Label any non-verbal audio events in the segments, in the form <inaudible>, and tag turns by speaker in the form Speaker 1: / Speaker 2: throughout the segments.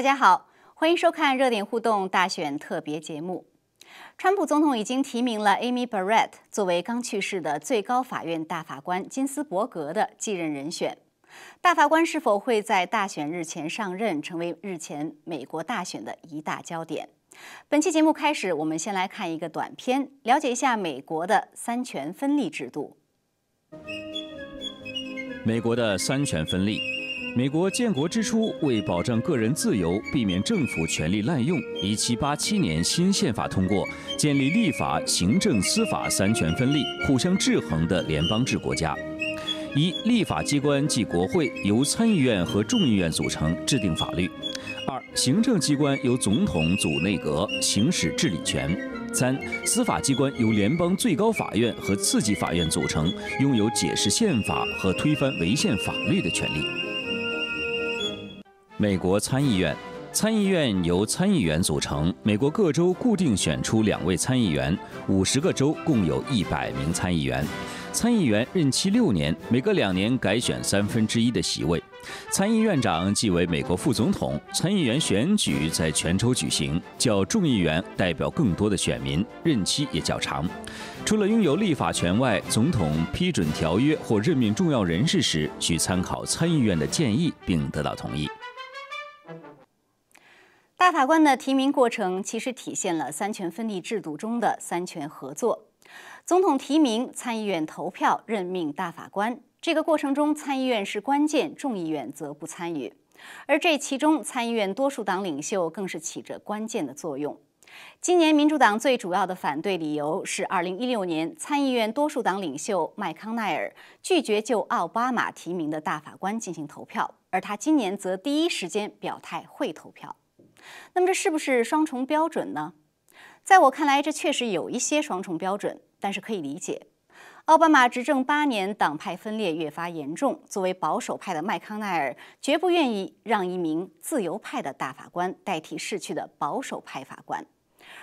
Speaker 1: 大家好，欢迎收看热点互动大选特别节目。川普总统已经提名了 Amy Barrett 作为刚去世的最高法院大法官金斯伯格的继任人选。大法官是否会在大选日前上任，成为日前美国大选的一大焦点。本期节目开始，我们先来看一个短片，了解一下美国的三权分立制度。
Speaker 2: 美国的三权分立。美国建国之初，为保障个人自由，避免政府权力滥用，1787年新宪法通过，建立立法、行政、司法三权分立、互相制衡的联邦制国家。一、立法机关即国会由参议院和众议院组成，制定法律；二、行政机关由总统组内阁，行使治理权；三、司法机关由联邦最高法院和次级法院组成，拥有解释宪法和推翻违宪法律的权利。美国参议院，参议院由参议员组成，美国各州固定选出两位参议员，五十个州共有一百名参议员。参议员任期六年，每隔两年改选三分之一的席位。参议院长即为美国副总统。参议员选举在全州举行，较众议员代表更多的选民，任期也较长。除了拥有立法权外，总统批准条约或任命重要人士时，需参考参议院的建议并得到同意。
Speaker 1: 大法官的提名过程其实体现了三权分立制度中的三权合作。总统提名，参议院投票任命大法官。这个过程中，参议院是关键，众议院则不参与。而这其中，参议院多数党领袖更是起着关键的作用。今年民主党最主要的反对理由是，2016年参议院多数党领袖麦康奈尔拒绝就奥巴马提名的大法官进行投票，而他今年则第一时间表态会投票。那么这是不是双重标准呢？在我看来，这确实有一些双重标准。但是可以理解，奥巴马执政八年，党派分裂越发严重。作为保守派的麦康奈尔，绝不愿意让一名自由派的大法官代替逝去的保守派法官。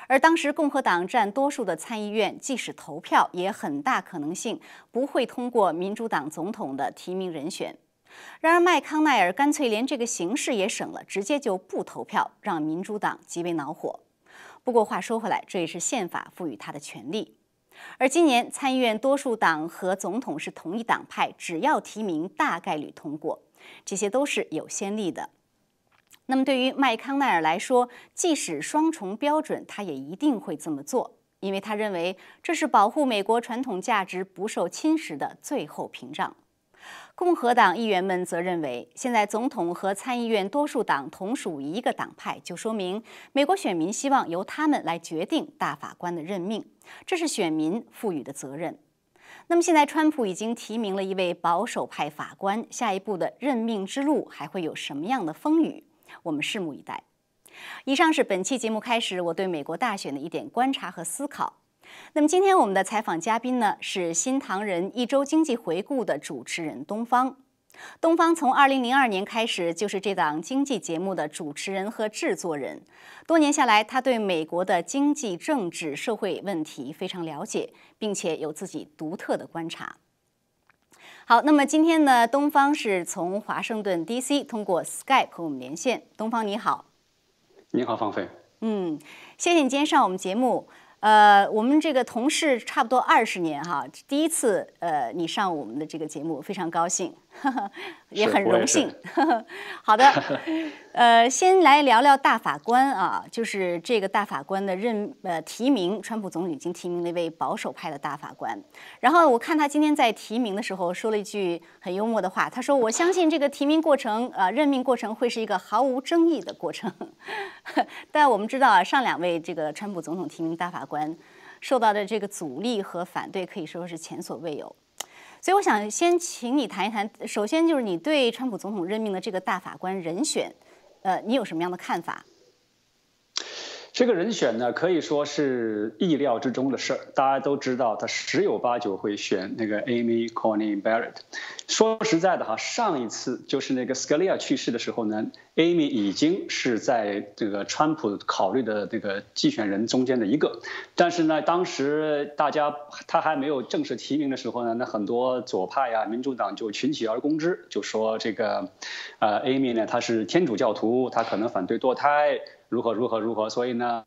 Speaker 1: 而当时共和党占多数的参议院，即使投票，也很大可能性不会通过民主党总统的提名人选。然而麦康奈尔干脆连这个形式也省了，直接就不投票，让民主党极为恼火。不过话说回来，这也是宪法赋予他的权利。而今年参议院多数党和总统是同一党派，只要提名大概率通过，这些都是有先例的。那么对于麦康奈尔来说，即使双重标准，他也一定会这么做，因为他认为这是保护美国传统价值不受侵蚀的最后屏障。共和党议员们则认为，现在总统和参议院多数党同属一个党派，就说明美国选民希望由他们来决定大法官的任命，这是选民赋予的责任。那么现在，川普已经提名了一位保守派法官，下一步的任命之路还会有什么样的风雨？我们拭目以待。以上是本期节目开始我对美国大选的一点观察和思考。那么今天我们的采访嘉宾呢是《新唐人一周经济回顾》的主持人东方。东方从二零零二年开始就是这档经济节目的主持人和制作人，多年下来，他对美国的经济、政治、社会问题非常了解，并且有自己独特的观察。好，那么今天呢，东方是从华盛顿 DC 通过 Skype 和我们连线。东方你好，
Speaker 3: 你好，方飞。
Speaker 1: 嗯，谢谢你今天上我们节目。呃，我们这个同事差不多二十年哈，第一次呃你上我们的这个节目，非常高兴，<laughs> 也很荣幸。<laughs> 好的，<laughs> 呃，先来聊聊大法官啊，就是这个大法官的任呃提名，川普总统已经提名了一位保守派的大法官。然后我看他今天在提名的时候说了一句很幽默的话，他说：“我相信这个提名过程呃任命过程会是一个毫无争议的过程。”但我们知道啊，上两位这个川普总统提名大法官受到的这个阻力和反对可以说是前所未有。所以我想先请你谈一谈，首先就是你对川普总统任命的这个大法官人选，呃，你有什么样的看法？
Speaker 3: 这个人选呢，可以说是意料之中的事儿。大家都知道，他十有八九会选那个 Amy Coney Barrett。说实在的哈，上一次就是那个 Scalia 去世的时候呢，Amy 已经是在这个川普考虑的这个竞选人中间的一个。但是呢，当时大家他还没有正式提名的时候呢，那很多左派呀、民主党就群起而攻之，就说这个，呃，Amy 呢，她是天主教徒，她可能反对堕胎。如何如何如何？所以呢，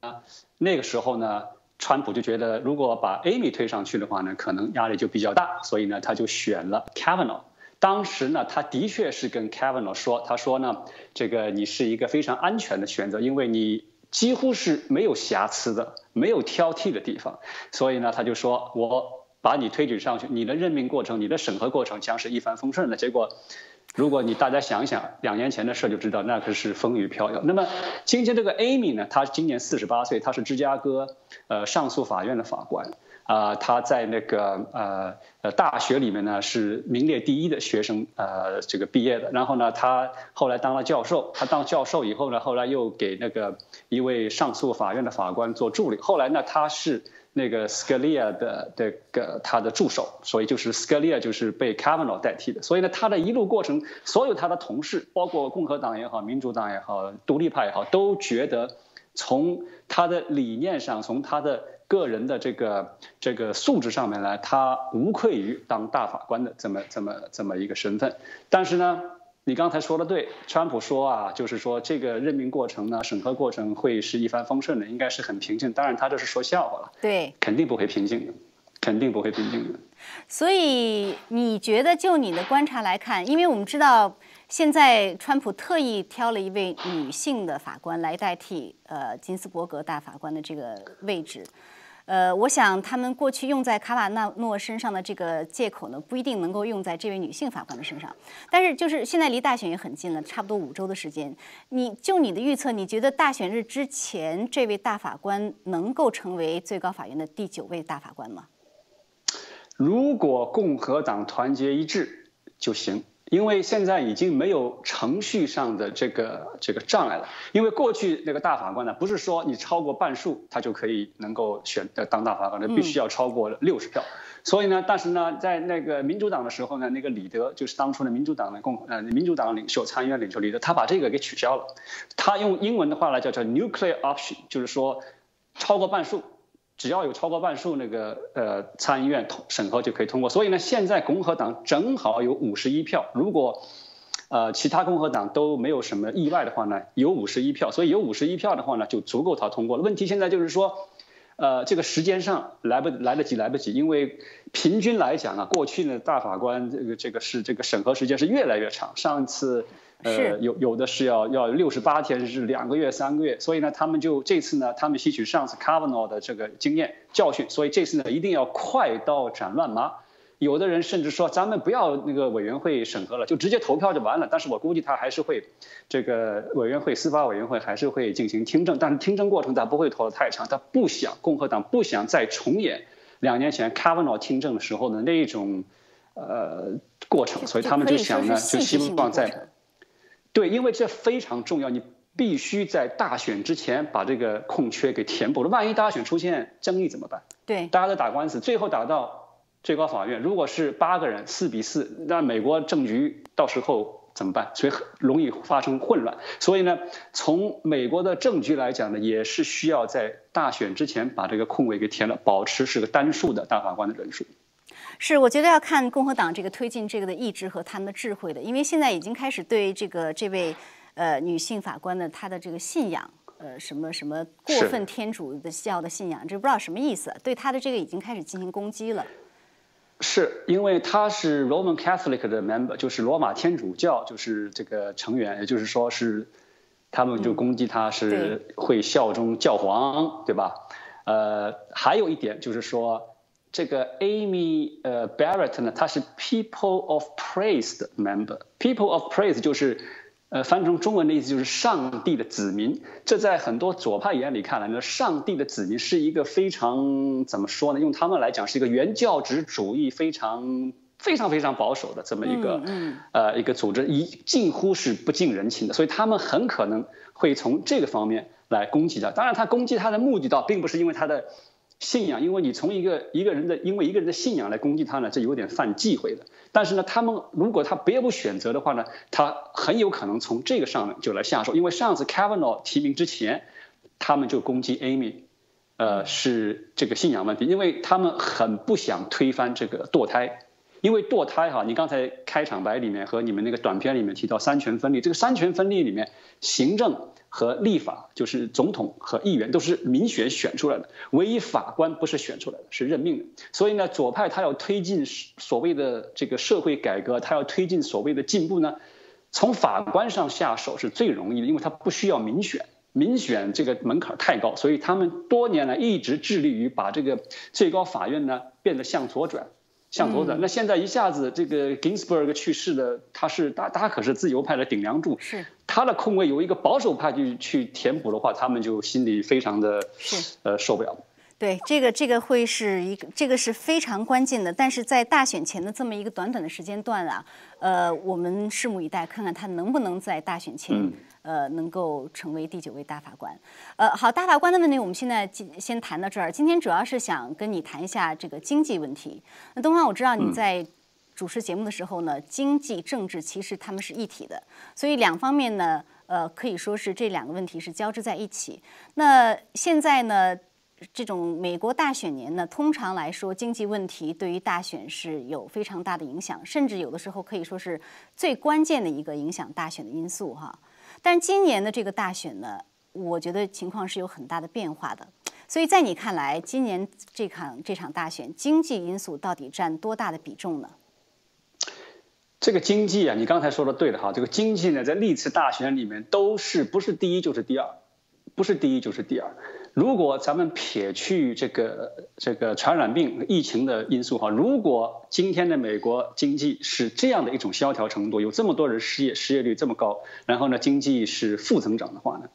Speaker 3: 那个时候呢，川普就觉得如果把 Amy 推上去的话呢，可能压力就比较大，所以呢，他就选了 Kavanaugh。当时呢，他的确是跟 Kavanaugh 说，他说呢，这个你是一个非常安全的选择，因为你几乎是没有瑕疵的，没有挑剔的地方，所以呢，他就说我把你推举上去，你的任命过程、你的审核过程将是一帆风顺的。结果。如果你大家想想两年前的事就知道那可是风雨飘摇。那么今天这个 Amy 呢，她今年四十八岁，她是芝加哥呃上诉法院的法官啊，她在那个呃呃大学里面呢是名列第一的学生呃这个毕业的。然后呢，她后来当了教授，她当教授以后呢，后来又给那个一位上诉法院的法官做助理。后来呢，她是。那个 Scalia 的这个他的助手，所以就是 Scalia 就是被 Kavanaugh 代替的，所以呢，他的一路过程，所有他的同事，包括共和党也好、民主党也好、独立派也好，都觉得从他的理念上，从他的个人的这个这个素质上面来，他无愧于当大法官的这么这么这么一个身份，但是呢。你刚才说的对，川普说啊，就是说这个任命过程呢，审核过程会是一帆风顺的，应该是很平静。当然，他这是说笑话了，
Speaker 1: 对，
Speaker 3: 肯定不会平静的，肯定不会平静的。
Speaker 1: 所以你觉得，就你的观察来看，因为我们知道现在川普特意挑了一位女性的法官来代替呃金斯伯格大法官的这个位置。呃，我想他们过去用在卡瓦纳诺身上的这个借口呢，不一定能够用在这位女性法官的身上。但是，就是现在离大选也很近了，差不多五周的时间。你就你的预测，你觉得大选日之前，这位大法官能够成为最高法院的第九位大法官吗？
Speaker 3: 如果共和党团结一致就行。因为现在已经没有程序上的这个这个障碍了。因为过去那个大法官呢，不是说你超过半数他就可以能够选当大法官，那必须要超过六十票。所以呢，但是呢，在那个民主党的时候呢，那个李德就是当初的民主党的共呃民主党领袖参议院领袖李德，他把这个给取消了。他用英文的话来叫叫 nuclear option，就是说超过半数。只要有超过半数那个呃参议院通审核就可以通过，所以呢，现在共和党正好有五十一票，如果呃其他共和党都没有什么意外的话呢，有五十一票，所以有五十一票的话呢，就足够他通过了。问题现在就是说，呃，这个时间上来不来得及来不及，因为平均来讲啊，过去呢大法官这个这个是这个审核时间是越来越长，上次。呃，有有的是要要六十八天，是两个月、三个月，所以呢，他们就这次呢，他们吸取上次 Kavanaugh 的这个经验教训，所以这次呢，一定要快刀斩乱麻。有的人甚至说，咱们不要那个委员会审核了，就直接投票就完了。但是我估计他还是会，这个委员会司法委员会还是会进行听证，但是听证过程他不会拖得太长，他不想共和党不想再重演两年前 Kavanaugh 听证的时候的那种呃过程，所以他们就想呢，就希望在。对，因为这非常重要，你必须在大选之前把这个空缺给填补了。万一大选出现争议怎么办？
Speaker 1: 对，
Speaker 3: 大家都打官司，最后打到最高法院，如果是八个人四比四，那美国政局到时候怎么办？所以容易发生混乱。所以呢，从美国的政局来讲呢，也是需要在大选之前把这个空位给填了，保持是个单数的大法官的人数。
Speaker 1: 是，我觉得要看共和党这个推进这个的意志和他们的智慧的，因为现在已经开始对这个这位呃女性法官的她的这个信仰，呃什么什么过分天主的教的信仰，这不知道什么意思，对她的这个已经开始进行攻击了。
Speaker 3: 是因为他是 Roman Catholic 的 member，就是罗马天主教，就是这个成员，也就是说是他们就攻击他是会效忠教皇，对吧？呃，还有一点就是说。这个 Amy 呃 Barrett 呢，她是 People of Praise 的 member。People of Praise 就是呃翻译成中文的意思就是上帝的子民。这在很多左派眼里看来呢，上帝的子民是一个非常怎么说呢？用他们来讲，是一个原教旨主义非常非常非常保守的这么一个呃一个组织，一近乎是不近人情的。所以他们很可能会从这个方面来攻击他。当然，他攻击他的目的倒并不是因为他的信仰，因为你从一个一个人的因为一个人的信仰来攻击他呢，这有点犯忌讳的。但是呢，他们如果他别无选择的话呢，他很有可能从这个上面就来下手。因为上次 Kavanaugh 提名之前，他们就攻击 Amy，呃，是这个信仰问题，因为他们很不想推翻这个堕胎。因为堕胎哈，你刚才开场白里面和你们那个短片里面提到三权分立，这个三权分立里面，行政和立法就是总统和议员都是民选选出来的，唯一法官不是选出来的，是任命的。所以呢，左派他要推进所谓的这个社会改革，他要推进所谓的进步呢，从法官上下手是最容易的，因为他不需要民选，民选这个门槛太高，所以他们多年来一直致力于把这个最高法院呢变得向左转。向头的，那现在一下子这个 Ginsburg 去世了，他是他他可是自由派的顶梁柱，
Speaker 1: 是。
Speaker 3: 他的空位有一个保守派去去填补的话，他们就心里非常的
Speaker 1: 是。
Speaker 3: 呃受不了。
Speaker 1: 对，这个这个会是一个这个是非常关键的，但是在大选前的这么一个短短的时间段啊，呃，我们拭目以待，看看他能不能在大选前。呃，能够成为第九位大法官。呃，好，大法官的问题，我们现在先谈到这儿。今天主要是想跟你谈一下这个经济问题。那东方，我知道你在主持节目的时候呢，经济、政治其实他们是一体的，所以两方面呢，呃，可以说是这两个问题是交织在一起。那现在呢，这种美国大选年呢，通常来说，经济问题对于大选是有非常大的影响，甚至有的时候可以说是最关键的一个影响大选的因素，哈。但今年的这个大选呢，我觉得情况是有很大的变化的。所以在你看来，今年这场这场大选，经济因素到底占多大的比重呢？
Speaker 3: 这个经济啊，你刚才说的对的哈。这个经济呢，在历次大选里面都是不是第一就是第二，不是第一就是第二。如果咱们撇去这个这个传染病疫情的因素哈，如果今天的美国经济是这样的一种萧条程度，有这么多人失业，失业率这么高，然后呢，经济是负增长的话呢，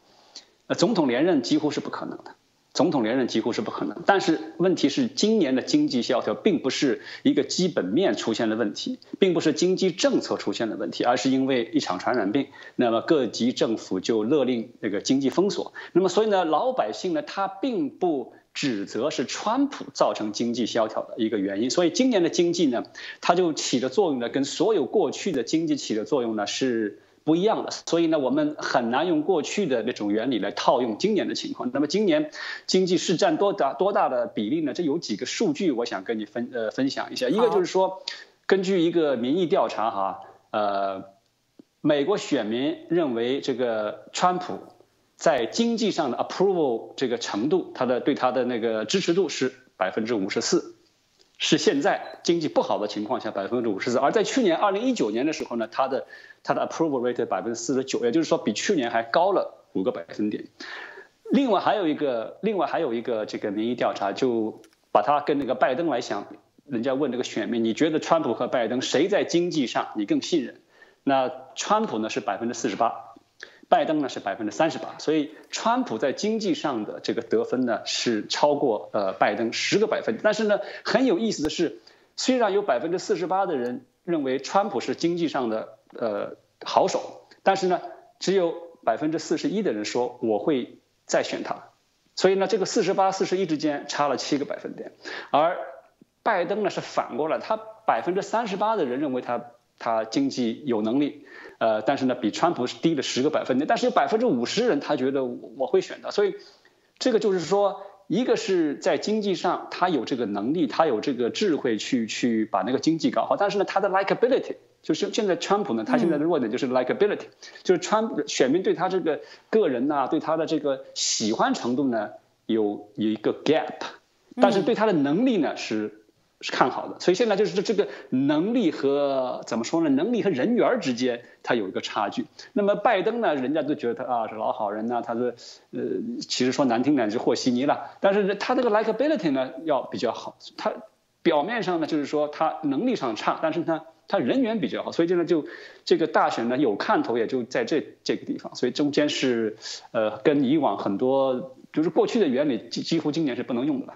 Speaker 3: 呃，总统连任几乎是不可能的。总统连任几乎是不可能，但是问题是，今年的经济萧条并不是一个基本面出现的问题，并不是经济政策出现的问题，而是因为一场传染病，那么各级政府就勒令那个经济封锁。那么所以呢，老百姓呢，他并不指责是川普造成经济萧条的一个原因。所以今年的经济呢，它就起的作用呢，跟所有过去的经济起的作用呢是。不一样的，所以呢，我们很难用过去的那种原理来套用今年的情况。那么今年经济是占多大多大的比例呢？这有几个数据，我想跟你分呃分享一下。一个就是说，根据一个民意调查哈，呃，美国选民认为这个川普在经济上的 approval 这个程度，他的对他的那个支持度是百分之五十四。是现在经济不好的情况下百分之五十四，而在去年二零一九年的时候呢，它的它的 approval rate 百分之四十九，也就是说比去年还高了五个百分点。另外还有一个，另外还有一个这个民意调查，就把它跟那个拜登来想，人家问这个选民，你觉得川普和拜登谁在经济上你更信任？那川普呢是百分之四十八。拜登呢是百分之三十八，所以川普在经济上的这个得分呢是超过呃拜登十个百分点。但是呢，很有意思的是，虽然有百分之四十八的人认为川普是经济上的呃好手，但是呢，只有百分之四十一的人说我会再选他。所以呢，这个四十八四十一之间差了七个百分点，而拜登呢是反过来，他百分之三十八的人认为他他经济有能力。呃，但是呢，比川普是低了十个百分点，但是有百分之五十人他觉得我会选他，所以这个就是说，一个是在经济上他有这个能力，他有这个智慧去去把那个经济搞好，但是呢，他的 likability 就是现在川普呢，他现在的弱点就是 likability，就是川选民对他这个个人呐，对他的这个喜欢程度呢有有一个 gap，但是对他的能力呢是。是看好的，所以现在就是这这个能力和怎么说呢？能力和人缘之间，它有一个差距。那么拜登呢，人家都觉得他啊是老好人呐，他是呃，其实说难听点是和稀泥了。但是他这个 likability 呢要比较好，他表面上呢就是说他能力上差，但是呢他人缘比较好，所以现在就这个大选呢有看头，也就在这这个地方。所以中间是呃跟以往很多就是过去的原理几几乎今年是不能用的了。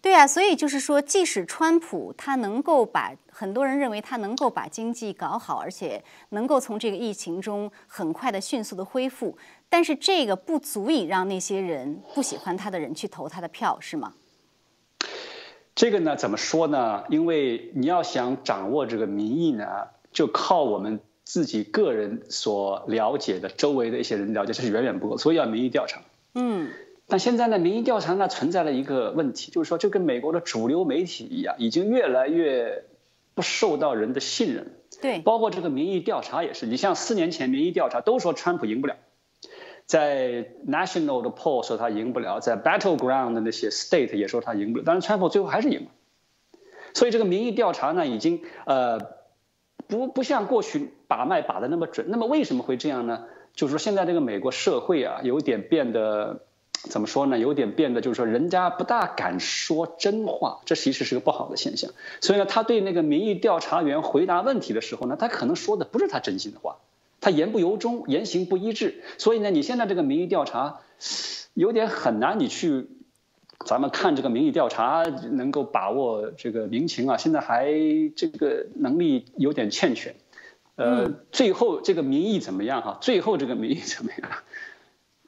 Speaker 1: 对啊，所以就是说，即使川普他能够把很多人认为他能够把经济搞好，而且能够从这个疫情中很快的、迅速的恢复，但是这个不足以让那些人不喜欢他的人去投他的票，是吗？
Speaker 3: 这个呢，怎么说呢？因为你要想掌握这个民意呢，就靠我们自己个人所了解的，周围的一些人了解，这是远远不够，所以要民意调查。
Speaker 1: 嗯。
Speaker 3: 但现在呢，民意调查呢存在了一个问题，就是说，就跟美国的主流媒体一样，已经越来越不受到人的信任。
Speaker 1: 对。
Speaker 3: 包括这个民意调查也是，你像四年前民意调查都说川普赢不了。在 national 的 poll 说他赢不了，在 battleground 的那些 state 也说他赢不了，但是川普最后还是赢了。所以这个民意调查呢，已经呃不不像过去把脉把的那么准。那么为什么会这样呢？就是说现在这个美国社会啊，有点变得怎么说呢？有点变得就是说人家不大敢说真话，这其实是个不好的现象。所以呢，他对那个民意调查员回答问题的时候呢，他可能说的不是他真心的话。他言不由衷，言行不一致，所以呢，你现在这个民意调查有点很难，你去咱们看这个民意调查能够把握这个民情啊，现在还这个能力有点欠缺。呃，最后这个民意怎么样哈？最后这个民意怎么样？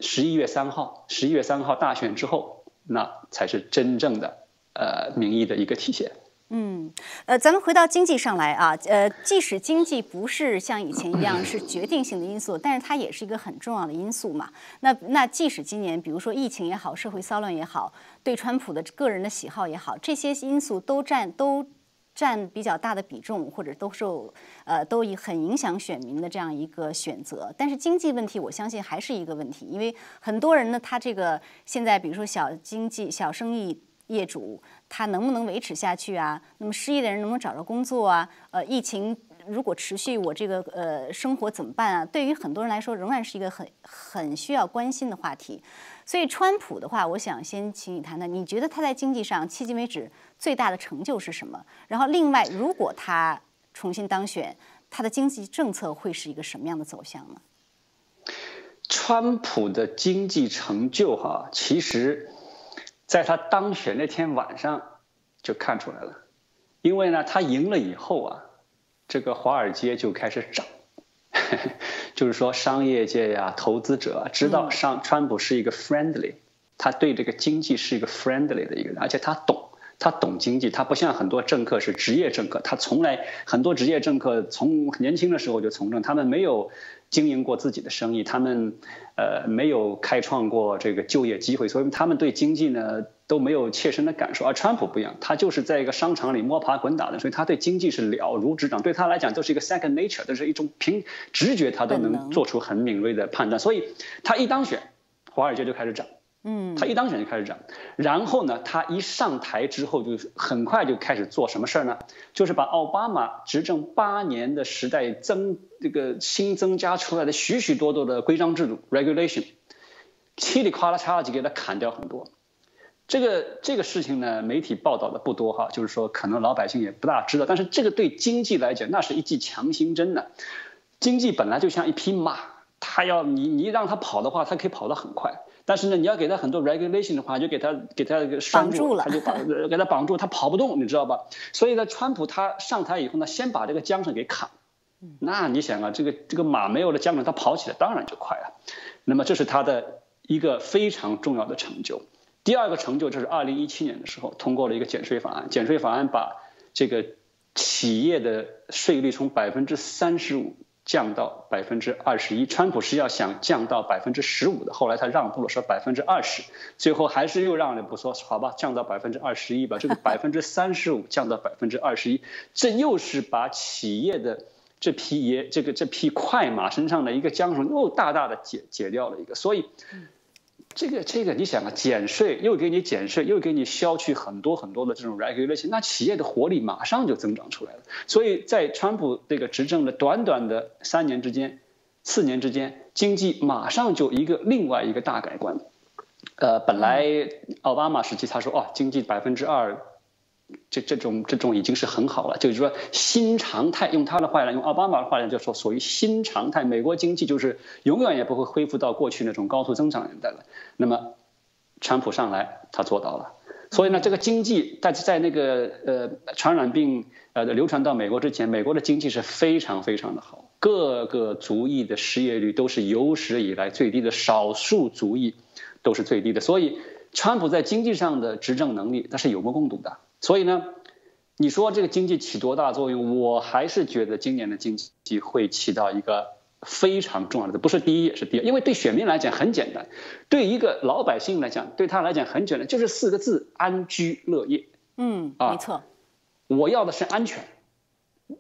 Speaker 3: 十一月三号，十一月三号大选之后，那才是真正的呃民意的一个体现。
Speaker 1: 嗯，呃，咱们回到经济上来啊，呃，即使经济不是像以前一样是决定性的因素，但是它也是一个很重要的因素嘛。那那即使今年，比如说疫情也好，社会骚乱也好，对川普的个人的喜好也好，这些因素都占都占比较大的比重，或者都受呃都以很影响选民的这样一个选择。但是经济问题，我相信还是一个问题，因为很多人呢，他这个现在比如说小经济、小生意业主。他能不能维持下去啊？那么失业的人能不能找着工作啊？呃，疫情如果持续，我这个呃生活怎么办啊？对于很多人来说，仍然是一个很很需要关心的话题。所以，川普的话，我想先请你谈谈，你觉得他在经济上迄今为止最大的成就是什么？然后，另外，如果他重新当选，他的经济政策会是一个什么样的走向呢？
Speaker 3: 川普的经济成就哈，其实。在他当选那天晚上就看出来了，因为呢，他赢了以后啊，这个华尔街就开始涨，<laughs> 就是说商业界呀、投资者知道上川普是一个 friendly，他对这个经济是一个 friendly 的一个人，而且他懂，他懂经济，他不像很多政客是职业政客，他从来很多职业政客从年轻的时候就从政，他们没有。经营过自己的生意，他们呃没有开创过这个就业机会，所以他们对经济呢都没有切身的感受。而川普不一样，他就是在一个商场里摸爬滚打的，所以他对经济是了如指掌，对他来讲都是一个 second nature，都是一种凭直觉，他都能做出很敏锐的判断。所以他一当选，华尔街就开始涨。
Speaker 1: 嗯，
Speaker 3: 他一当选就开始涨，然后呢，他一上台之后就很快就开始做什么事儿呢？就是把奥巴马执政八年的时代增这个新增加出来的许许多多的规章制度 regulation，噼里啪啦嚓就给他砍掉很多。这个这个事情呢，媒体报道的不多哈，就是说可能老百姓也不大知道，但是这个对经济来讲，那是一剂强心针呢。经济本来就像一匹马，它要你你让它跑的话，它可以跑得很快。但是呢，你要给他很多 regulation 的话，就给他给他拴住，他就绑 <laughs> 给他绑住，他跑不动，你知道吧？所以呢，川普他上台以后呢，先把这个缰绳给砍。那你想啊，这个这个马没有了缰绳，它跑起来当然就快了。那么这是他的一个非常重要的成就。第二个成就就是二零一七年的时候通过了一个减税法案，减税法案把这个企业的税率从百分之三十五。降到百分之二十一，川普是要想降到百分之十五的，后来他让步了，说百分之二十，最后还是又让了步，说好吧，降到百分之二十一吧。这个 <laughs> 百分之三十五降到百分之二十一，这又是把企业的这匹也这个这匹快马身上的一个缰绳又大大的解解掉了一个，所以。这个这个，你想啊，减税又给你减税，又给你消去很多很多的这种 regulation，那企业的活力马上就增长出来了。所以在川普这个执政的短短的三年之间、四年之间，经济马上就一个另外一个大改观。呃，本来奥巴马时期他说哦，经济百分之二。这这种这种已经是很好了，就是说新常态。用他的话来，用奥巴马的话来，就说属于新常态。美国经济就是永远也不会恢复到过去那种高速增长年代了。那么，川普上来，他做到了。所以呢，这个经济在在那个呃传染病呃流传到美国之前，美国的经济是非常非常的好。各个族裔的失业率都是有史以来最低的，少数族裔都是最低的。所以，川普在经济上的执政能力那是有目共睹的。所以呢，你说这个经济起多大作用？我还是觉得今年的经济会起到一个非常重要的，不是第一也是第二。因为对选民来讲很简单，对一个老百姓来讲，对他来讲很简单，就是四个字：安居乐业。
Speaker 1: 嗯，没错。
Speaker 3: 我要的是安全。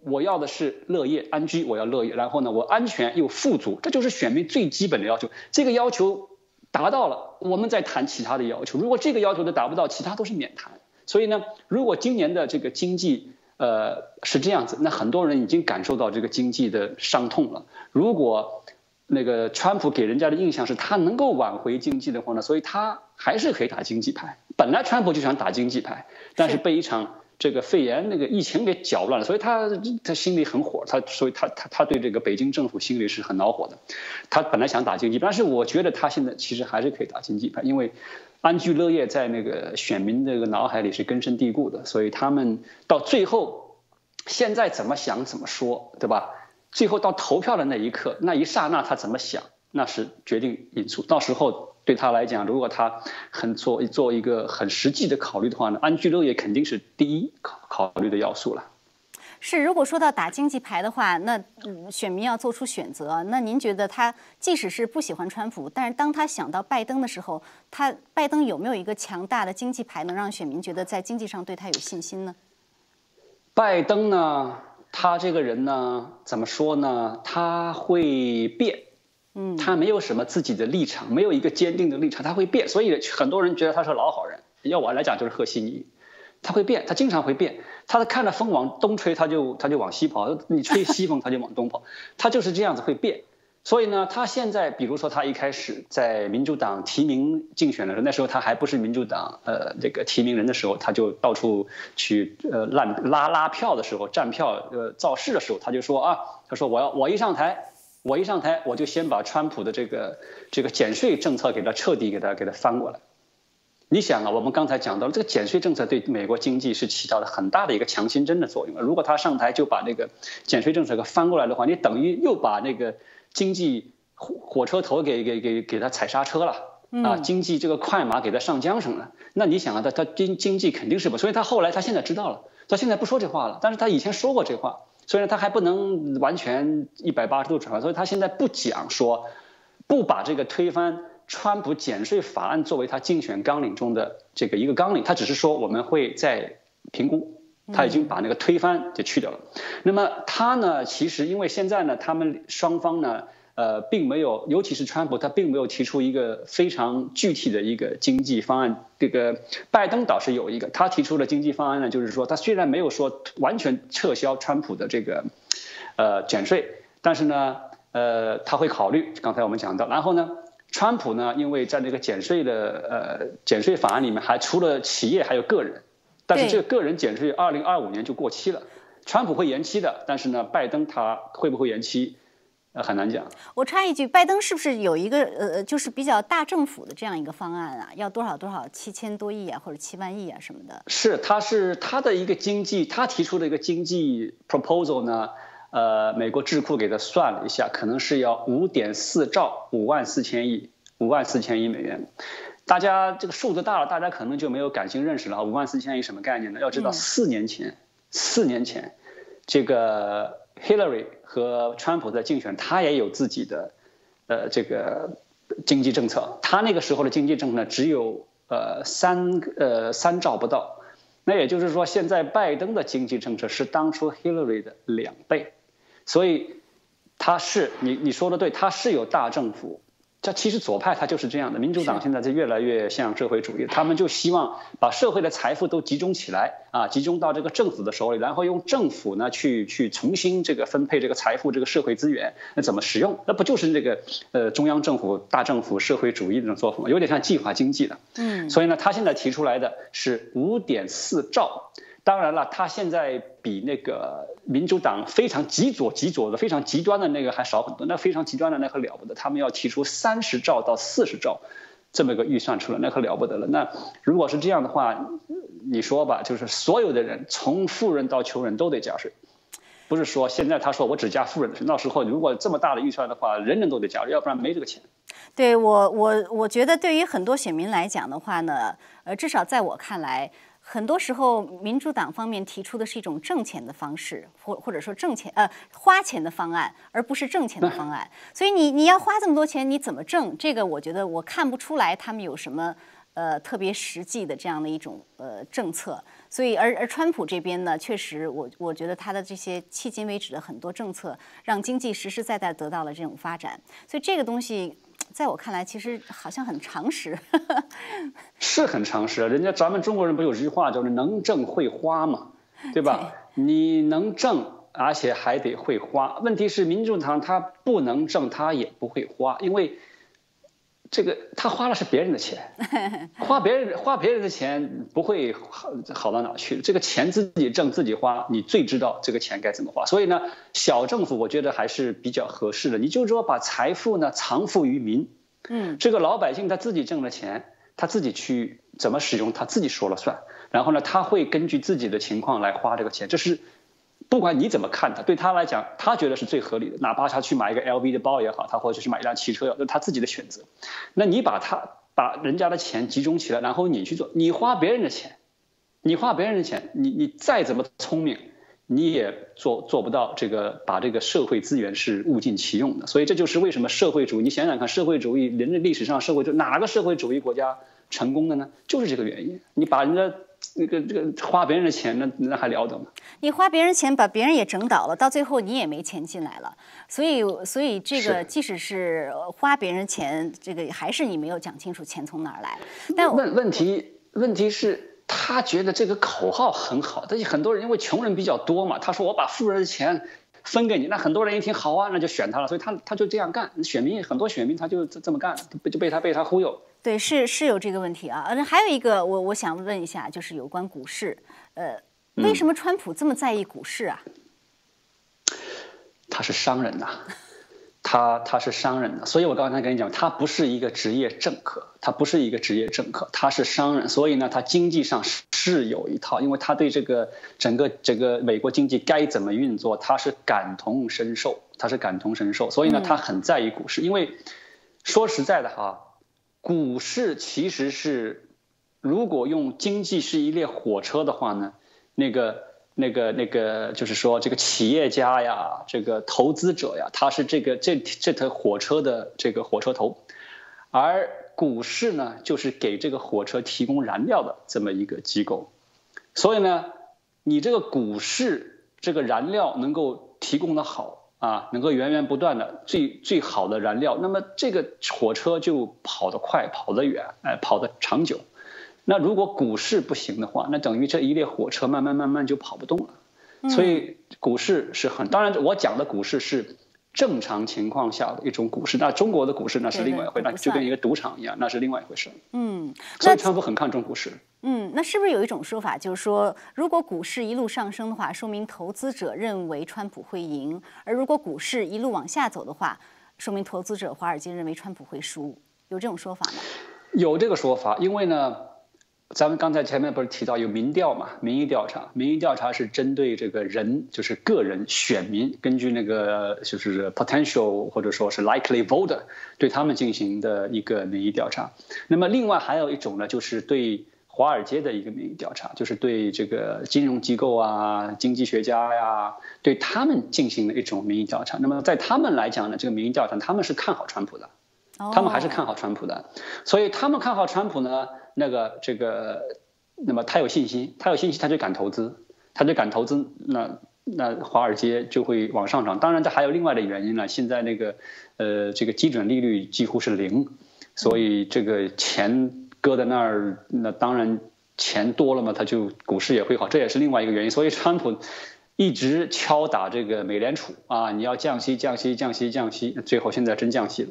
Speaker 3: 我要的是乐业安居，我要乐业，然后呢，我安全又富足，这就是选民最基本的要求。这个要求达到了，我们再谈其他的要求。如果这个要求都达不到，其他都是免谈。所以呢，如果今年的这个经济呃是这样子，那很多人已经感受到这个经济的伤痛了。如果那个川普给人家的印象是他能够挽回经济的话呢，所以他还是可以打经济牌。本来川普就想打经济牌，但是被一场。这个肺炎那个疫情给搅乱了，所以他他心里很火，他所以他他他对这个北京政府心里是很恼火的。他本来想打经济，但是我觉得他现在其实还是可以打经济牌，因为安居乐业在那个选民这个脑海里是根深蒂固的，所以他们到最后现在怎么想怎么说，对吧？最后到投票的那一刻，那一刹那他怎么想，那是决定因素。到时候。对他来讲，如果他很做做一个很实际的考虑的话呢，安居乐业肯定是第一考考虑的要素了。
Speaker 1: 是，如果说到打经济牌的话，那选民要做出选择。那您觉得他即使是不喜欢川普，但是当他想到拜登的时候，他拜登有没有一个强大的经济牌，能让选民觉得在经济上对他有信心呢？
Speaker 3: 拜登呢，他这个人呢，怎么说呢？他会变。
Speaker 1: 嗯，
Speaker 3: 他没有什么自己的立场，没有一个坚定的立场，他会变，所以很多人觉得他是老好人。要我来讲，就是和稀泥，他会变，他经常会变。他看着风往东吹，他就他就往西跑；你吹西风，他就往东跑。<laughs> 他就是这样子会变。所以呢，他现在，比如说他一开始在民主党提名竞选的时候，那时候他还不是民主党呃这个提名人的时候，他就到处去呃烂拉拉票的时候，站票呃造势的时候，他就说啊，他说我要我一上台。我一上台，我就先把川普的这个这个减税政策给他彻底给他给他翻过来。你想啊，我们刚才讲到了这个减税政策对美国经济是起到了很大的一个强心针的作用。如果他上台就把那个减税政策给翻过来的话，你等于又把那个经济火火车头给给给给他踩刹车了啊，经济这个快马给他上缰绳了。那你想啊，他他经经济肯定是不，所以他后来他现在知道了，他现在不说这话了，但是他以前说过这话。虽然他还不能完全一百八十度转弯，所以他现在不讲说，不把这个推翻川普减税法案作为他竞选纲领中的这个一个纲领，他只是说我们会在评估，他已经把那个推翻就去掉了。那么他呢，其实因为现在呢，他们双方呢。呃，并没有，尤其是川普，他并没有提出一个非常具体的一个经济方案。这个拜登倒是有一个，他提出的经济方案呢，就是说，他虽然没有说完全撤销川普的这个呃减税，但是呢，呃，他会考虑。刚才我们讲到，然后呢，川普呢，因为在那个减税的呃减税法案里面，还除了企业还有个人，但是这个个人减税二零二五年就过期了，川普会延期的，但是呢，拜登他会不会延期？呃很难讲。
Speaker 1: 我插一句，拜登是不是有一个呃，就是比较大政府的这样一个方案啊？要多少多少七千多亿啊，或者七万亿啊什么的？
Speaker 3: 是，他是他的一个经济，他提出的一个经济 proposal 呢？呃，美国智库给他算了一下，可能是要五点四兆五万四千亿，五万四千亿美元。大家这个数字大了，大家可能就没有感性认识了。五万四千亿什么概念呢？要知道，四年前，四年前，这个 Hillary。和川普在竞选，他也有自己的，呃，这个经济政策。他那个时候的经济政策呢，只有呃三呃三兆不到。那也就是说，现在拜登的经济政策是当初 Hillary 的两倍。所以他是你你说的对，他是有大政府。这其实左派他就是这样的，民主党现在是越来越像社会主义，他们就希望把社会的财富都集中起来啊，集中到这个政府的手里，然后用政府呢去去重新这个分配这个财富、这个社会资源，那怎么使用？那不就是这个呃中央政府、大政府、社会主义这种作风吗？有点像计划经济的。
Speaker 1: 嗯，
Speaker 3: 所以呢，他现在提出来的是五点四兆。当然了，他现在比那个民主党非常极左、极左的、非常极端的那个还少很多。那非常极端的那可了不得，他们要提出三十兆到四十兆这么一个预算出来，那可了不得了。那如果是这样的话，你说吧，就是所有的人从富人到穷人都得加税。不是说现在他说我只加富人的税，到时候如果这么大的预算的话，人人都得加税，要不然没这个钱。
Speaker 1: 对我，我我觉得对于很多选民来讲的话呢，呃，至少在我看来。很多时候，民主党方面提出的是一种挣钱的方式，或或者说挣钱呃花钱的方案，而不是挣钱的方案。所以你你要花这么多钱，你怎么挣？这个我觉得我看不出来他们有什么呃特别实际的这样的一种呃政策。所以而而川普这边呢，确实我我觉得他的这些迄今为止的很多政策，让经济实实在在得到了这种发展。所以这个东西。在我看来，其实好像很常识，<laughs>
Speaker 3: 是很常识啊。人家咱们中国人不有句话叫“能挣会花”嘛，对吧？你能挣，而且还得会花。问题是，民主党他不能挣，他也不会花，因为这个他花的是别人的钱，<laughs> 花别人花别人的钱不会好好到哪去。这个钱自己挣自己花，你最知道这个钱该怎么花。所以呢，小政府我觉得还是比较合适的。你就说把财富呢藏富于民。
Speaker 1: 嗯，
Speaker 3: 这个老百姓他自己挣了钱，他自己去怎么使用，他自己说了算。然后呢，他会根据自己的情况来花这个钱，这是不管你怎么看他，对他来讲，他觉得是最合理的。哪怕他去买一个 LV 的包也好，他或者去买一辆汽车，那是他自己的选择。那你把他把人家的钱集中起来，然后你去做，你花别人的钱，你花别人的钱，你你再怎么聪明。你也做做不到这个，把这个社会资源是物尽其用的，所以这就是为什么社会主义。你想想看，社会主义人类历史上社会就哪个社会主义国家成功的呢？就是这个原因。你把人家那个这个花别人的钱，那那还了得吗？
Speaker 1: 你花别人钱，把别人也整倒了，到最后你也没钱进来了。所以，所以这个即使是花别人钱，这个还是你没有讲清楚钱从哪儿来。但
Speaker 3: 问问题问题是。他觉得这个口号很好，但是很多人因为穷人比较多嘛，他说我把富人的钱分给你，那很多人一听好啊，那就选他了，所以他他就这样干，选民很多选民他就这这么干，就被他被他忽悠。
Speaker 1: 对，是是有这个问题啊，那还有一个我我想问一下，就是有关股市，呃，为什么川普这么在意股市啊？
Speaker 3: 他是商人呐。他他是商人的，所以我刚才跟你讲，他不是一个职业政客，他不是一个职业政客，他是商人，所以呢，他经济上是有一套，因为他对这个整个这个美国经济该怎么运作，他是感同身受，他是感同身受，所以呢，他很在意股市，因为说实在的哈，股市其实是如果用经济是一列火车的话呢，那个。那个那个就是说，这个企业家呀，这个投资者呀，他是这个这这台火车的这个火车头，而股市呢，就是给这个火车提供燃料的这么一个机构。所以呢，你这个股市这个燃料能够提供的好啊，能够源源不断的最最好的燃料，那么这个火车就跑得快，跑得远，哎，跑得长久。那如果股市不行的话，那等于这一列火车慢慢慢慢就跑不动了。所以股市是很当然，我讲的股市是正常情况下的一种股市。那中国的股市那是另外一回，那就跟一个赌场一样，那是另外一回事。
Speaker 1: 嗯，
Speaker 3: 所以川普很看重股市。
Speaker 1: 嗯，那是不是有一种说法，就是说，如果股市一路上升的话，说明投资者认为川普会赢；而如果股市一路往下走的话，说明投资者华尔街认为川普会输。有这种说法吗？
Speaker 3: 有这个说法，因为呢。咱们刚才前面不是提到有民调嘛？民意调查，民意调查是针对这个人，就是个人选民，根据那个就是 potential 或者说是 likely voter 对他们进行的一个民意调查。那么另外还有一种呢，就是对华尔街的一个民意调查，就是对这个金融机构啊、经济学家呀，对他们进行的一种民意调查。那么在他们来讲呢，这个民意调查他们是看好川普的，他们还是看好川普的，所以他们看好川普呢。那个这个，那么他有信心，他有信心，他就敢投资，他就敢投资，那那华尔街就会往上涨。当然，这还有另外的原因了。现在那个呃，这个基准利率几乎是零，所以这个钱搁在那儿，那当然钱多了嘛，他就股市也会好，这也是另外一个原因。所以川普一直敲打这个美联储啊，你要降息，降息，降息，降息，最后现在真降息了。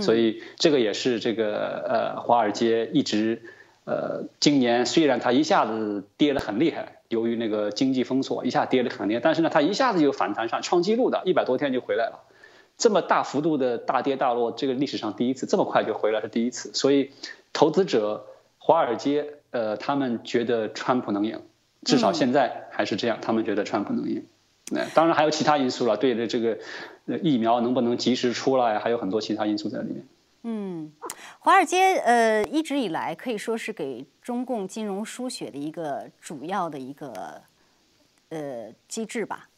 Speaker 3: 所以这个也是这个呃，华尔街一直呃，今年虽然它一下子跌得很厉害，由于那个经济封锁一下跌得很厉害，但是呢，它一下子就反弹上创纪录的，一百多天就回来了。这么大幅度的大跌大落，这个历史上第一次，这么快就回来是第一次。所以投资者华尔街呃，他们觉得川普能赢，至少现在还是这样，他们觉得川普能赢。当然还有其他因素了，对的这个疫苗能不能及时出来，还有很多其他因素在里面。
Speaker 1: 嗯，华尔街呃一直以来可以说是给中共金融输血的一个主要的一个呃机制吧。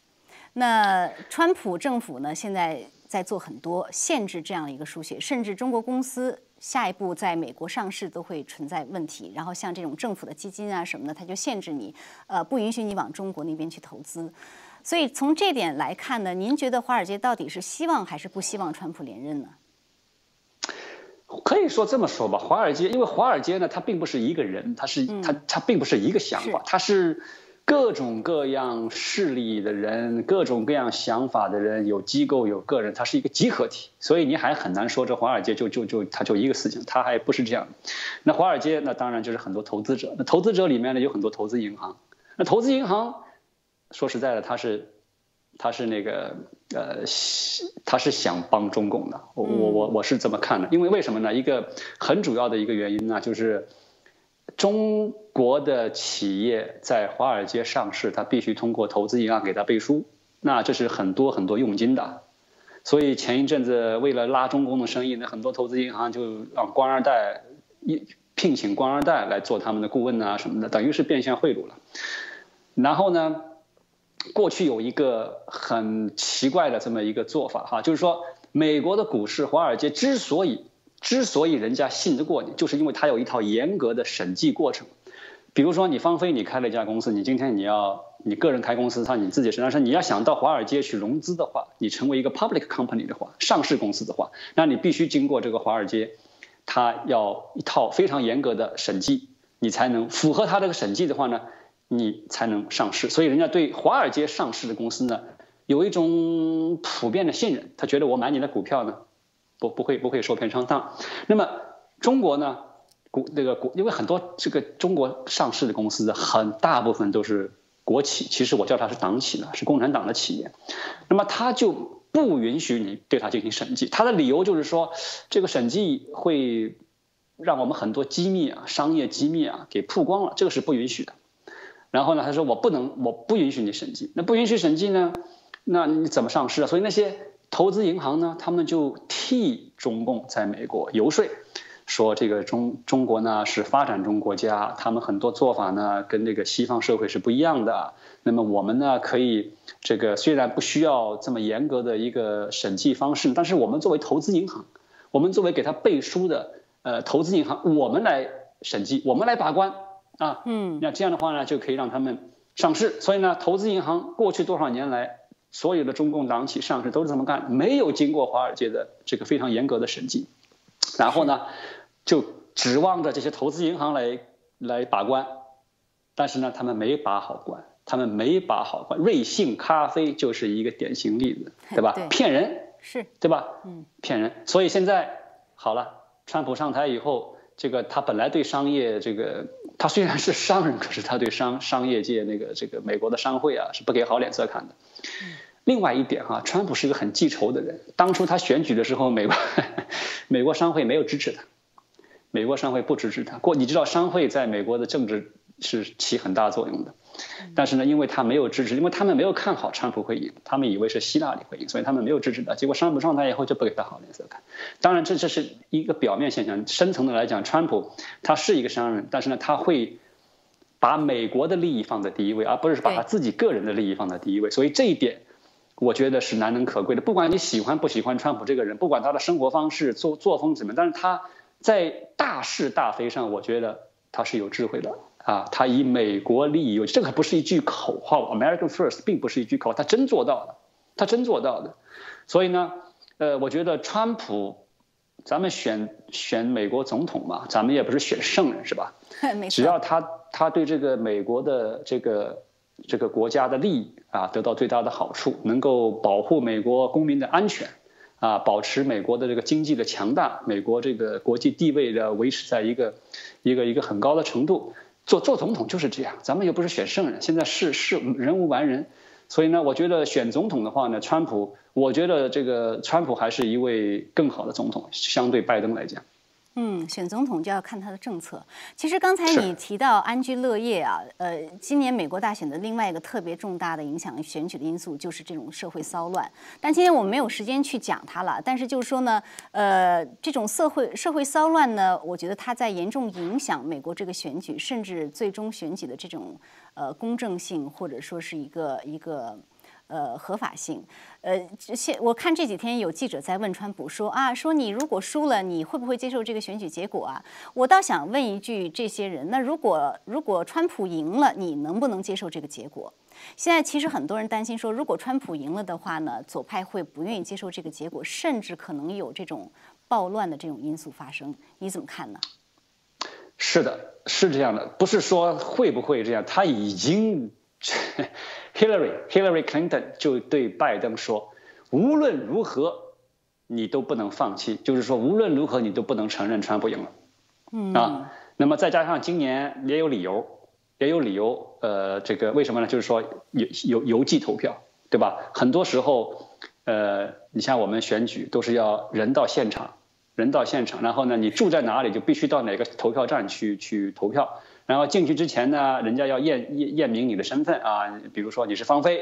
Speaker 1: 那川普政府呢，现在在做很多限制这样的一个输血，甚至中国公司下一步在美国上市都会存在问题。然后像这种政府的基金啊什么的，它就限制你，呃，不允许你往中国那边去投资。所以从这点来看呢，您觉得华尔街到底是希望还是不希望川普连任呢？
Speaker 3: 可以说这么说吧，华尔街，因为华尔街呢，它并不是一个人，它是它它并不是一个想法，它是各种各样势力的人，各种各样想法的人，有机构有个人，它是一个集合体，所以你还很难说这华尔街就就就它就一个事情，它还不是这样。那华尔街那当然就是很多投资者，那投资者里面呢有很多投资银行，那投资银行说实在的，他是。他是那个呃，他是想帮中共的，我我我我是这么看的，因为为什么呢？一个很主要的一个原因呢，就是中国的企业在华尔街上市，它必须通过投资银行给他背书，那这是很多很多佣金的，所以前一阵子为了拉中共的生意，那很多投资银行就让官二代一聘请官二代来做他们的顾问啊什么的，等于是变相贿赂了，然后呢？过去有一个很奇怪的这么一个做法哈，就是说美国的股市华尔街之所以之所以人家信得过你，就是因为它有一套严格的审计过程。比如说你方飞，你开了一家公司，你今天你要你个人开公司，他你自己身上是你要想到华尔街去融资的话，你成为一个 public company 的话，上市公司的话，那你必须经过这个华尔街，它要一套非常严格的审计，你才能符合它这个审计的话呢。你才能上市，所以人家对华尔街上市的公司呢，有一种普遍的信任，他觉得我买你的股票呢，不不会不会受骗上当。那么中国呢，股那个股，因为很多这个中国上市的公司很大部分都是国企，其实我叫它是党企呢，是共产党的企业，那么他就不允许你对它进行审计，他的理由就是说，这个审计会让我们很多机密啊，商业机密啊给曝光了，这个是不允许的。然后呢，他说我不能，我不允许你审计。那不允许审计呢，那你怎么上市啊？所以那些投资银行呢，他们就替中共在美国游说，说这个中中国呢是发展中国家，他们很多做法呢跟那个西方社会是不一样的。那么我们呢可以这个虽然不需要这么严格的一个审计方式，但是我们作为投资银行，我们作为给他背书的呃投资银行，我们来审计，我们来把关。啊，嗯，那这样的话呢，就可以让他们上市。所以呢，投资银行过去多少年来，所有的中共党企上市都是这么干，没有经过华尔街的这个非常严格的审计。然后呢，就指望着这些投资银行来来把关，但是呢，他们没把好关，他们没把好关。瑞幸咖啡就是一个典型例子，对吧？骗人，
Speaker 1: 是
Speaker 3: 对吧？嗯，骗人。所以现在好了，川普上台以后。这个他本来对商业这个，他虽然是商人，可是他对商商业界那个这个美国的商会啊是不给好脸色看的。另外一点哈，川普是一个很记仇的人。当初他选举的时候，美国 <laughs> 美国商会没有支持他，美国商会不支持他。过你知道，商会在美国的政治是起很大作用的。但是呢，因为他没有支持，因为他们没有看好川普会赢，他们以为是希拉里会赢，所以他们没有支持他。结果川普上台以后就不给他好脸色看。当然，这这是一个表面现象，深层的来讲，川普他是一个商人，但是呢，他会把美国的利益放在第一位，而不是把他自己个人的利益放在第一位。所以这一点，我觉得是难能可贵的。不管你喜欢不喜欢川普这个人，不管他的生活方式、作作风怎么样，但是他在大是大非上，我觉得他是有智慧的。啊，他以美国利益，这个不是一句口号，American First 并不是一句口号，他真做到了，他真做到的。所以呢，呃，我觉得川普，咱们选选美国总统嘛，咱们也不是选圣人是吧？<laughs> 只要他他对这个美国的这个这个国家的利益啊得到最大的好处，能够保护美国公民的安全，啊，保持美国的这个经济的强大，美国这个国际地位的维持在一个一个一个很高的程度。做做总统就是这样，咱们又不是选圣人，现在是是人无完人，所以呢，我觉得选总统的话呢，川普，我觉得这个川普还是一位更好的总统，相对拜登来讲。
Speaker 1: 嗯，选总统就要看他的政策。其实刚才你提到安居乐业啊，呃，今年美国大选的另外一个特别重大的影响选举的因素就是这种社会骚乱。但今天我们没有时间去讲它了。但是就是说呢，呃，这种社会社会骚乱呢，我觉得它在严重影响美国这个选举，甚至最终选举的这种呃公正性，或者说是一个一个。呃，合法性，呃，现我看这几天有记者在问川普说啊，说你如果输了，你会不会接受这个选举结果啊？我倒想问一句，这些人，那如果如果川普赢了，你能不能接受这个结果？现在其实很多人担心说，如果川普赢了的话呢，左派会不愿意接受这个结果，甚至可能有这种暴乱的这种因素发生，你怎么看呢？
Speaker 3: 是的，是这样的，不是说会不会这样，他已经。Hillary Hillary Clinton 就对拜登说：“无论如何，你都不能放弃。就是说，无论如何，你都不能承认川普赢了。”嗯啊，那么再加上今年也有理由，也有理由。呃，这个为什么呢？就是说邮邮邮寄投票，对吧？很多时候，呃，你像我们选举都是要人到现场，人到现场，然后呢，你住在哪里就必须到哪个投票站去去投票。然后进去之前呢，人家要验验验明你的身份啊，比如说你是芳菲，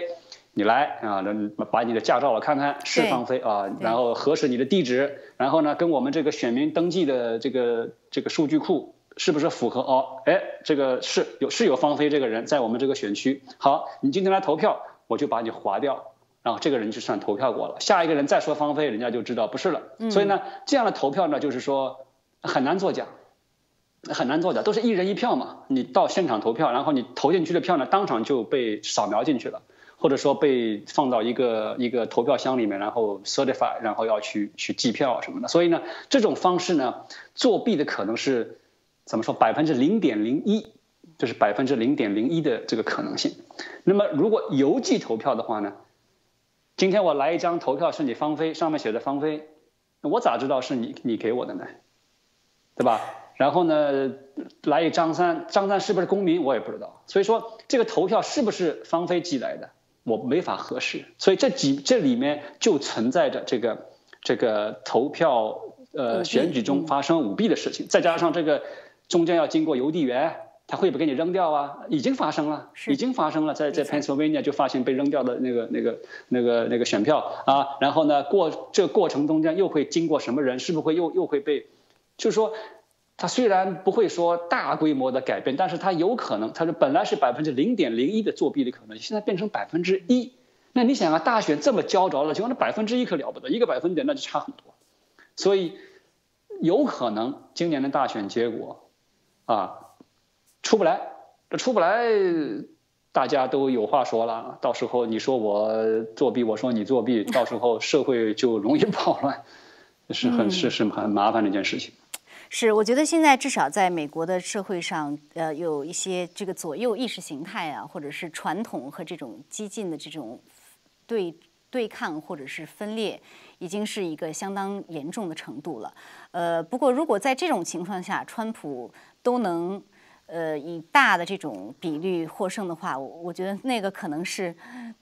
Speaker 3: 你来啊，把你的驾照我看看是芳菲啊，然后核实你的地址，然后呢跟我们这个选民登记的这个这个数据库是不是符合哦？哎，这个是有是有芳菲这个人在我们这个选区，好，你今天来投票，我就把你划掉，然后这个人就算投票过了，下一个人再说芳菲，人家就知道不是了。所以呢，这样的投票呢，就是说很难作假。很难做的，都是一人一票嘛。你到现场投票，然后你投进去的票呢，当场就被扫描进去了，或者说被放到一个一个投票箱里面，然后 certify，然后要去去计票什么的。所以呢，这种方式呢，作弊的可能是怎么说？百分之零点零一，就是百分之零点零一的这个可能性。那么如果邮寄投票的话呢？今天我来一张投票是你芳菲，上面写的芳菲，我咋知道是你你给我的呢？对吧？然后呢，来一张三，张三是不是公民我也不知道，所以说这个投票是不是芳菲寄来的，我没法核实，所以这几这里面就存在着这个这个投票呃选举中发生舞弊的事情，再加上这个中间要经过邮递员，他会不会给你扔掉啊？已经发生了，已经发生了，在在 Pennsylvania 就发现被扔掉的那个那个那个那个选票啊，然后呢过这过程中间又会经过什么人，是不是会又又会被，就是说。它虽然不会说大规模的改变，但是它有可能，它是本来是百分之零点零一的作弊的可能，现在变成百分之一。那你想啊，大选这么焦灼的情况，那百分之一可了不得，一个百分点那就差很多。所以有可能今年的大选结果啊出不来，这出不来，大家都有话说了。到时候你说我作弊，我说你作弊，到时候社会就容易 <laughs> 暴乱，是很是是很麻烦的一件事情。
Speaker 1: 是，我觉得现在至少在美国的社会上，呃，有一些这个左右意识形态啊，或者是传统和这种激进的这种对对抗或者是分裂，已经是一个相当严重的程度了。呃，不过如果在这种情况下，川普都能。呃，以大的这种比率获胜的话，我我觉得那个可能是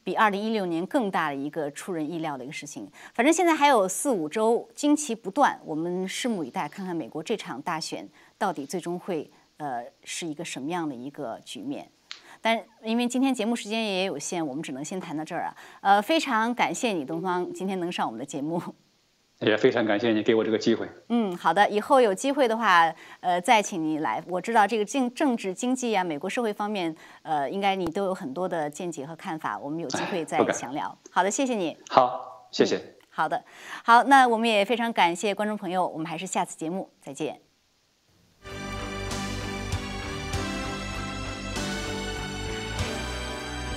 Speaker 1: 比二零一六年更大的一个出人意料的一个事情。反正现在还有四五周，惊奇不断，我们拭目以待，看看美国这场大选到底最终会呃是一个什么样的一个局面。但因为今天节目时间也有限，我们只能先谈到这儿啊。呃，非常感谢你，东方，今天能上我们的节目。
Speaker 3: 也非常感谢你给我这个机会。
Speaker 1: 嗯，好的，以后有机会的话，呃，再请你来。我知道这个政政治经济啊，美国社会方面，呃，应该你都有很多的见解和看法。我们有机会再详聊。好的，谢谢你。
Speaker 3: 好，谢谢。
Speaker 1: 好的，好，那我们也非常感谢观众朋友，我们还是下次节目再见。